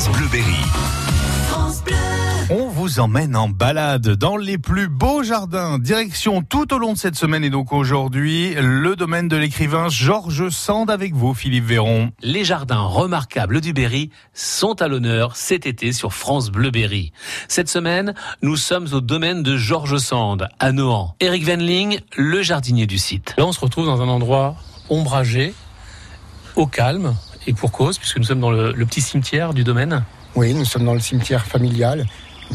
France Bleu Berry. On vous emmène en balade dans les plus beaux jardins. Direction tout au long de cette semaine et donc aujourd'hui, le domaine de l'écrivain Georges Sand avec vous, Philippe Véron. Les jardins remarquables du Berry sont à l'honneur cet été sur France Bleu Berry. Cette semaine, nous sommes au domaine de Georges Sand, à Nohant. Eric Venling, le jardinier du site. Là, on se retrouve dans un endroit ombragé, au calme, et pour cause, puisque nous sommes dans le, petit cimetière du domaine. Oui, nous sommes dans le cimetière familial.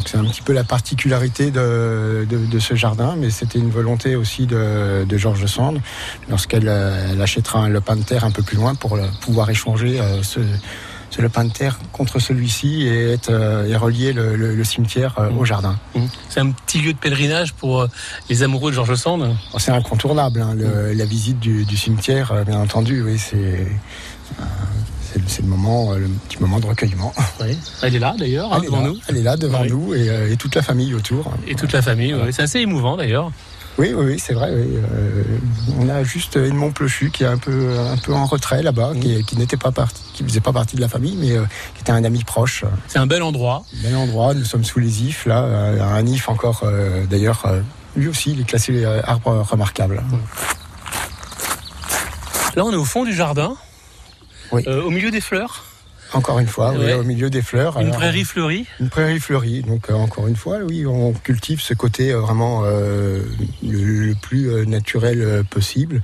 C'est un petit peu la particularité de, ce jardin, mais c'était une volonté aussi de, Georges Sand lorsqu'elle euh, achètera un lopin de terre un peu plus loin pour euh, pouvoir échanger euh, ce lopin de terre contre celui-ci et, être, euh, et relier le, le, le cimetière euh, au jardin. C'est un petit lieu de pèlerinage pour euh, les amoureux de Georges Sand. Bon, C'est incontournable, hein, le- la visite du, du cimetière, bien entendu, oui, c'est c'est le- le moment, le petit moment de recueillement. Oui. Elle est là d'ailleurs, hein, devant là, nous. elle est là devant Oui. nous et, et toute la famille autour. Et toute la famille. ouais. C'est assez émouvant d'ailleurs. Oui, oui, oui, c'est vrai. oui. Euh, on a juste Edmond Plochu qui est un peu, un peu en retrait là-bas, qui, qui n'était pas parti, qui faisait pas partie de la famille, mais euh, qui était un ami proche. C'est un bel endroit. Bel endroit. Nous sommes sous les ifs là, euh, un if encore. euh, D'ailleurs, lui aussi, il est classé arbre remarquable. Là, on est au fond du jardin, Oui. au milieu des fleurs, Encore une fois, oui, Ouais. au milieu des fleurs. une Alors, prairie fleurie? Une prairie fleurie. Donc euh, encore une fois, oui, on cultive ce côté euh, vraiment euh, le, le plus naturel possible,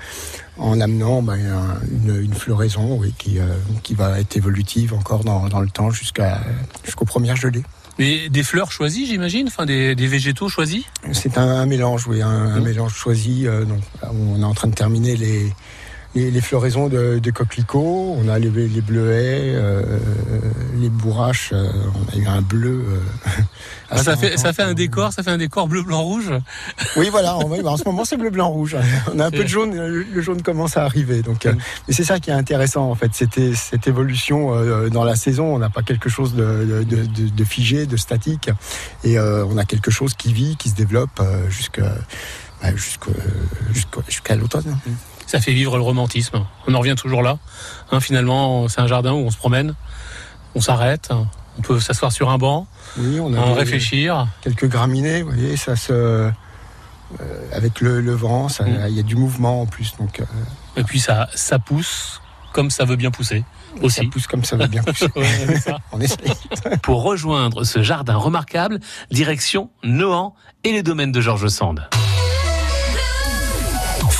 en amenant un- une, une floraison, oui, qui, qui va être évolutive encore dans, dans le temps jusqu'à jusqu'aux premières gelées. Mais des fleurs choisies, j'imagine, enfin des, des végétaux choisis? C'est un, un mélange, oui, un, un Mhm. mélange choisi. donc, on est en train de terminer les, les, les floraisons de, de coquelicots. On a les, les bleuets, euh, les bourraches. euh, on a eu un bleu. euh, Ah, ça fait ça fait un décor, ça fait un décor bleu blanc rouge. Oui, voilà. En, ce moment, c'est bleu, blanc, rouge. On a un peu de jaune. Le jaune commence à arriver. Donc, euh, mais c'est ça qui est intéressant, en fait. C'était cette évolution dans la saison. On n'a pas quelque chose de, de, de- de figé, de statique, et on a quelque chose qui vit, qui se développe jusqu'à bah, jusqu'à l'automne. Ça fait vivre le romantisme. On en revient toujours là. Hein, finalement, c'est un jardin où on se promène, on s'arrête, on peut s'asseoir sur un banc, Oui, on a hein, réfléchir. quelques graminées. Vous voyez, ça se euh, avec le, le vent, ça- il Mm. y a du mouvement en plus. Donc, euh, Et puis ça, ça pousse comme ça veut bien pousser ça aussi. pousse comme ça va bien pousser. Ouais, ça. on essaye. Pour rejoindre ce jardin remarquable, direction Nohant et les domaines de Georges Sand.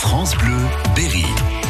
France Bleu Berry.